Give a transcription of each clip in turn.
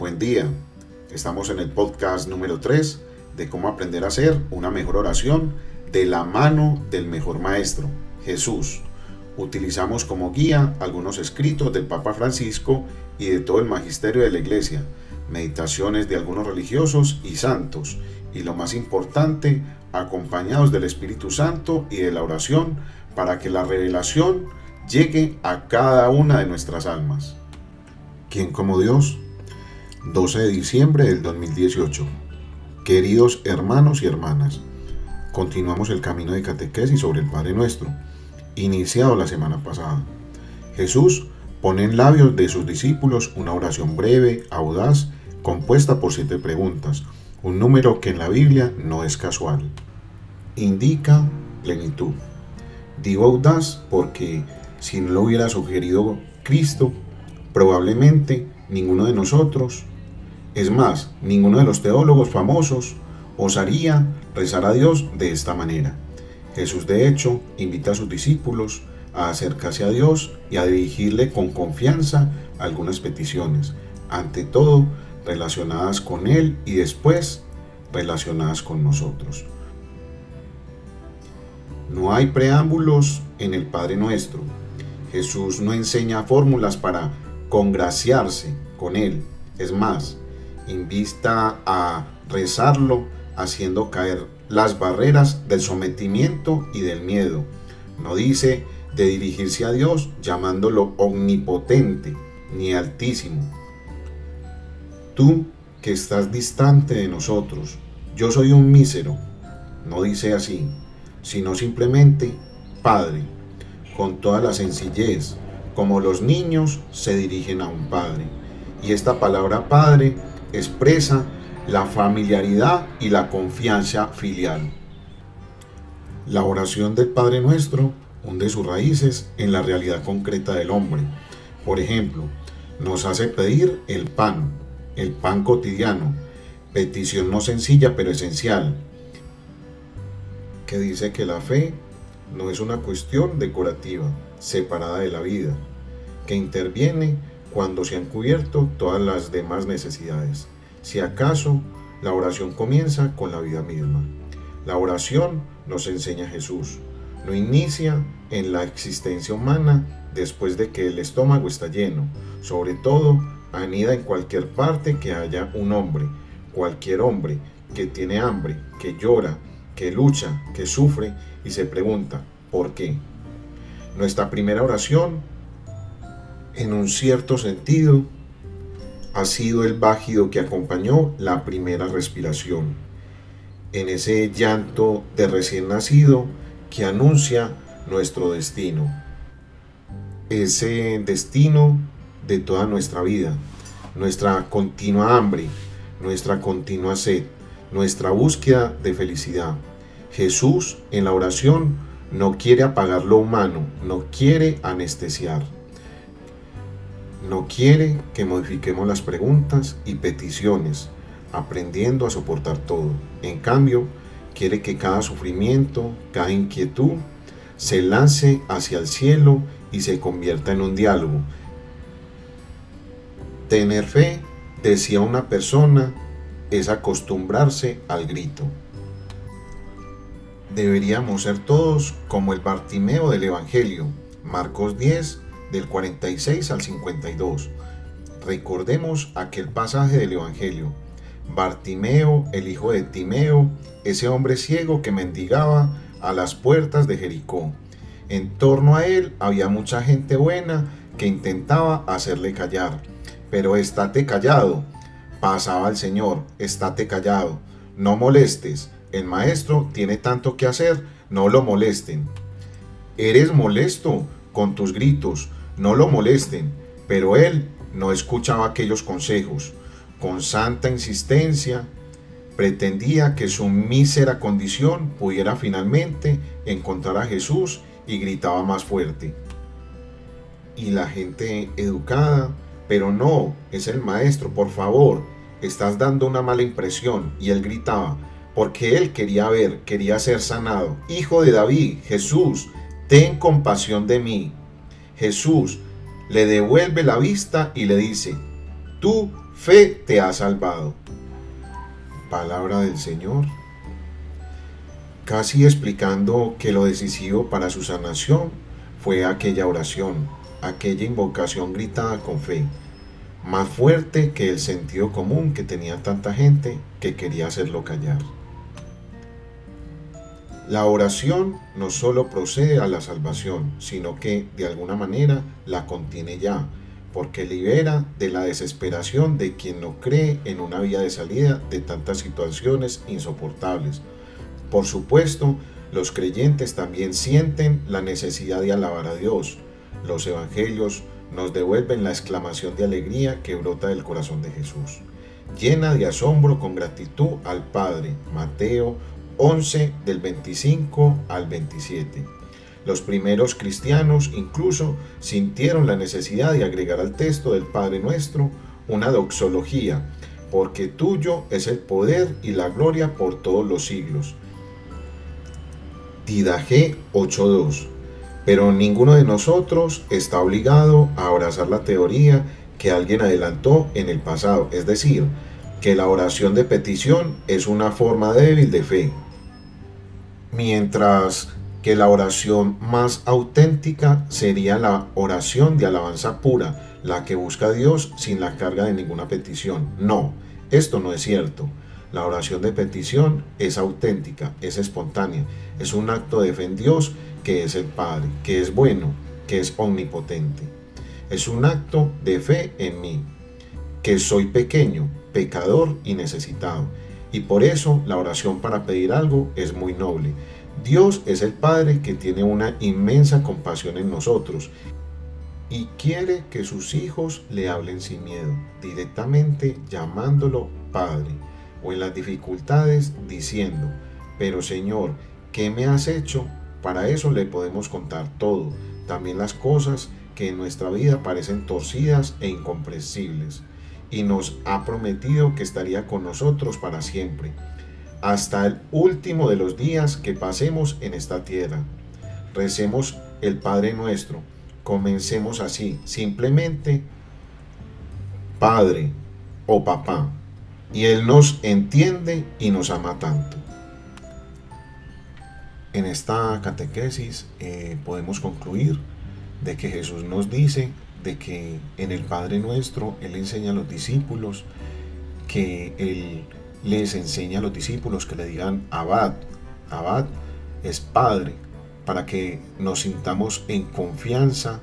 Buen día. Estamos en el podcast número 3 de cómo aprender a hacer una mejor oración de la mano del mejor maestro, Jesús. Utilizamos como guía algunos escritos del Papa Francisco y de todo el magisterio de la Iglesia, meditaciones de algunos religiosos y santos, y lo más importante, acompañados del Espíritu Santo y de la oración para que la revelación llegue a cada una de nuestras almas. ¿Quién como Dios? 12 de diciembre del 2018. Queridos hermanos y hermanas, continuamos el camino de catequesis sobre el Padre Nuestro, iniciado la semana pasada. Jesús pone en labios de sus discípulos una oración breve, audaz, compuesta por siete preguntas, un número que en la Biblia no es casual. Indica plenitud. Digo audaz porque si no lo hubiera sugerido Cristo, probablemente ninguno de nosotros es más, ninguno de los teólogos famosos osaría rezar a Dios de esta manera. Jesús de hecho invita a sus discípulos a acercarse a Dios y a dirigirle con confianza algunas peticiones, ante todo relacionadas con Él y después relacionadas con nosotros. No hay preámbulos en el Padre Nuestro. Jesús no enseña fórmulas para congraciarse con Él. Es más, invista a rezarlo haciendo caer las barreras del sometimiento y del miedo. No dice de dirigirse a Dios llamándolo omnipotente ni altísimo. Tú que estás distante de nosotros, yo soy un mísero. No dice así, sino simplemente Padre, con toda la sencillez, como los niños se dirigen a un Padre. Y esta palabra Padre expresa la familiaridad y la confianza filial. La oración del Padre Nuestro hunde sus raíces en la realidad concreta del hombre. Por ejemplo, nos hace pedir el pan, el pan cotidiano, petición no sencilla pero esencial, que dice que la fe no es una cuestión decorativa, separada de la vida, que interviene cuando se han cubierto todas las demás necesidades. Si acaso, la oración comienza con la vida misma. La oración nos enseña Jesús. No inicia en la existencia humana después de que el estómago está lleno. Sobre todo, anida en cualquier parte que haya un hombre, cualquier hombre que tiene hambre, que llora, que lucha, que sufre y se pregunta, ¿por qué? Nuestra primera oración en un cierto sentido, ha sido el bájido que acompañó la primera respiración, en ese llanto de recién nacido que anuncia nuestro destino, ese destino de toda nuestra vida, nuestra continua hambre, nuestra continua sed, nuestra búsqueda de felicidad. Jesús en la oración no quiere apagar lo humano, no quiere anestesiar no quiere que modifiquemos las preguntas y peticiones, aprendiendo a soportar todo. En cambio, quiere que cada sufrimiento, cada inquietud, se lance hacia el cielo y se convierta en un diálogo. Tener fe, decía una persona, es acostumbrarse al grito. Deberíamos ser todos como el Bartimeo del Evangelio, Marcos 10, del 46 al 52. Recordemos aquel pasaje del Evangelio. Bartimeo, el hijo de Timeo, ese hombre ciego que mendigaba a las puertas de Jericó. En torno a él había mucha gente buena que intentaba hacerle callar. Pero estate callado, pasaba el Señor, estate callado, no molestes, el maestro tiene tanto que hacer, no lo molesten. Eres molesto con tus gritos, no lo molesten, pero él no escuchaba aquellos consejos. Con santa insistencia, pretendía que su mísera condición pudiera finalmente encontrar a Jesús y gritaba más fuerte. Y la gente educada, pero no, es el maestro, por favor, estás dando una mala impresión. Y él gritaba, porque él quería ver, quería ser sanado. Hijo de David, Jesús, ten compasión de mí. Jesús le devuelve la vista y le dice, tu fe te ha salvado. Palabra del Señor. Casi explicando que lo decisivo para su sanación fue aquella oración, aquella invocación gritada con fe, más fuerte que el sentido común que tenía tanta gente que quería hacerlo callar. La oración no solo procede a la salvación, sino que de alguna manera la contiene ya, porque libera de la desesperación de quien no cree en una vía de salida de tantas situaciones insoportables. Por supuesto, los creyentes también sienten la necesidad de alabar a Dios. Los evangelios nos devuelven la exclamación de alegría que brota del corazón de Jesús, llena de asombro con gratitud al Padre. Mateo 11 del 25 al 27. Los primeros cristianos incluso sintieron la necesidad de agregar al texto del Padre Nuestro una doxología, porque tuyo es el poder y la gloria por todos los siglos. Didaje 8.2. Pero ninguno de nosotros está obligado a abrazar la teoría que alguien adelantó en el pasado, es decir, que la oración de petición es una forma débil de fe, mientras que la oración más auténtica sería la oración de alabanza pura, la que busca a Dios sin la carga de ninguna petición. No, esto no es cierto. La oración de petición es auténtica, es espontánea, es un acto de fe en Dios que es el Padre, que es bueno, que es omnipotente. Es un acto de fe en mí, que soy pequeño, pecador y necesitado y por eso la oración para pedir algo es muy noble. Dios es el Padre que tiene una inmensa compasión en nosotros y quiere que sus hijos le hablen sin miedo, directamente llamándolo Padre, o en las dificultades diciendo, pero Señor, ¿qué me has hecho? Para eso le podemos contar todo, también las cosas que en nuestra vida parecen torcidas e incomprensibles y nos ha prometido que estaría con nosotros para siempre, hasta el último de los días que pasemos en esta tierra. Recemos el Padre nuestro. Comencemos así, simplemente Padre o Papá. Y Él nos entiende y nos ama tanto. En esta catequesis eh, podemos concluir de que Jesús nos dice de que en el Padre Nuestro Él enseña a los discípulos, que Él les enseña a los discípulos que le digan Abad. Abad es Padre, para que nos sintamos en confianza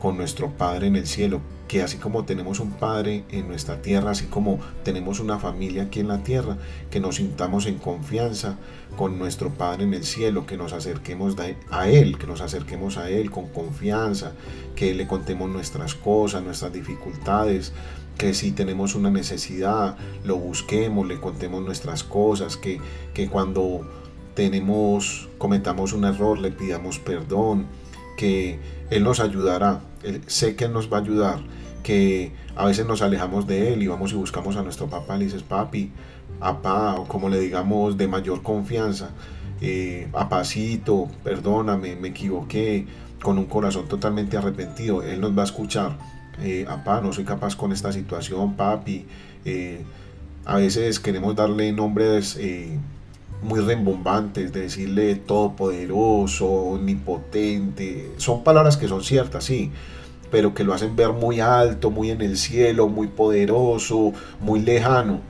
con nuestro Padre en el cielo, que así como tenemos un Padre en nuestra tierra, así como tenemos una familia aquí en la tierra, que nos sintamos en confianza con nuestro Padre en el cielo, que nos acerquemos a Él, que nos acerquemos a Él con confianza, que le contemos nuestras cosas, nuestras dificultades, que si tenemos una necesidad, lo busquemos, le contemos nuestras cosas, que, que cuando tenemos, cometamos un error, le pidamos perdón, que Él nos ayudará, sé que nos va a ayudar que a veces nos alejamos de él y vamos y buscamos a nuestro papá, le dices papi, papá, o como le digamos de mayor confianza, eh, apacito, perdóname, me equivoqué, con un corazón totalmente arrepentido, él nos va a escuchar, eh, papá, no soy capaz con esta situación, papi, eh, a veces queremos darle nombres muy rembombantes, de decirle todopoderoso, omnipotente, son palabras que son ciertas, sí, pero que lo hacen ver muy alto, muy en el cielo, muy poderoso, muy lejano.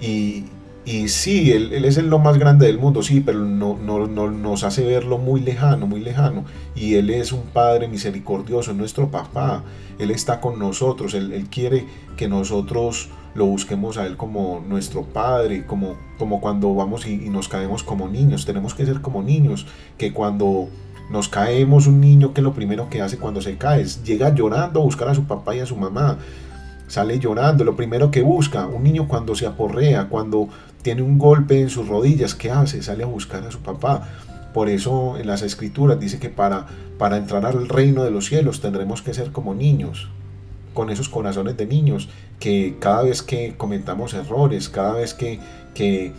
Y, y sí, él, es el lo más grande del mundo, sí, pero no, no, nos hace verlo muy lejano, muy lejano. Y Él es un Padre misericordioso, nuestro papá. Él está con nosotros, Él, quiere que nosotros lo busquemos a Él como nuestro Padre, como, como cuando vamos y, y nos caemos como niños. Tenemos que ser como niños, que cuando nos caemos, un niño que lo primero que hace cuando se cae es llega llorando a buscar a su papá y a su mamá. Sale llorando, lo primero que busca, un niño cuando se aporrea, cuando tiene un golpe en sus rodillas, ¿qué hace? Sale a buscar a su papá. Por eso en las escrituras dice que para, para entrar al reino de los cielos tendremos que ser como niños, con esos corazones de niños, que cada vez que cometamos errores, cada vez que, que,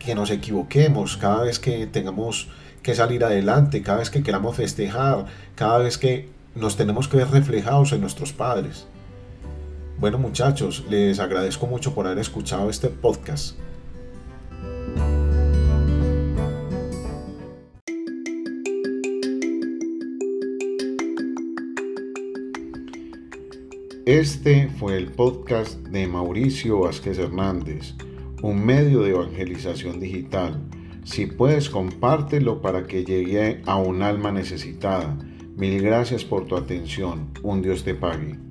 que nos equivoquemos, cada vez que tengamos que salir adelante, cada vez que queramos festejar, cada vez que nos tenemos que ver reflejados en nuestros padres. Bueno muchachos, les agradezco mucho por haber escuchado este podcast. Este fue el podcast de Mauricio Vázquez Hernández, un medio de evangelización digital. Si puedes, compártelo para que llegue a un alma necesitada. Mil gracias por tu atención. Un Dios te pague.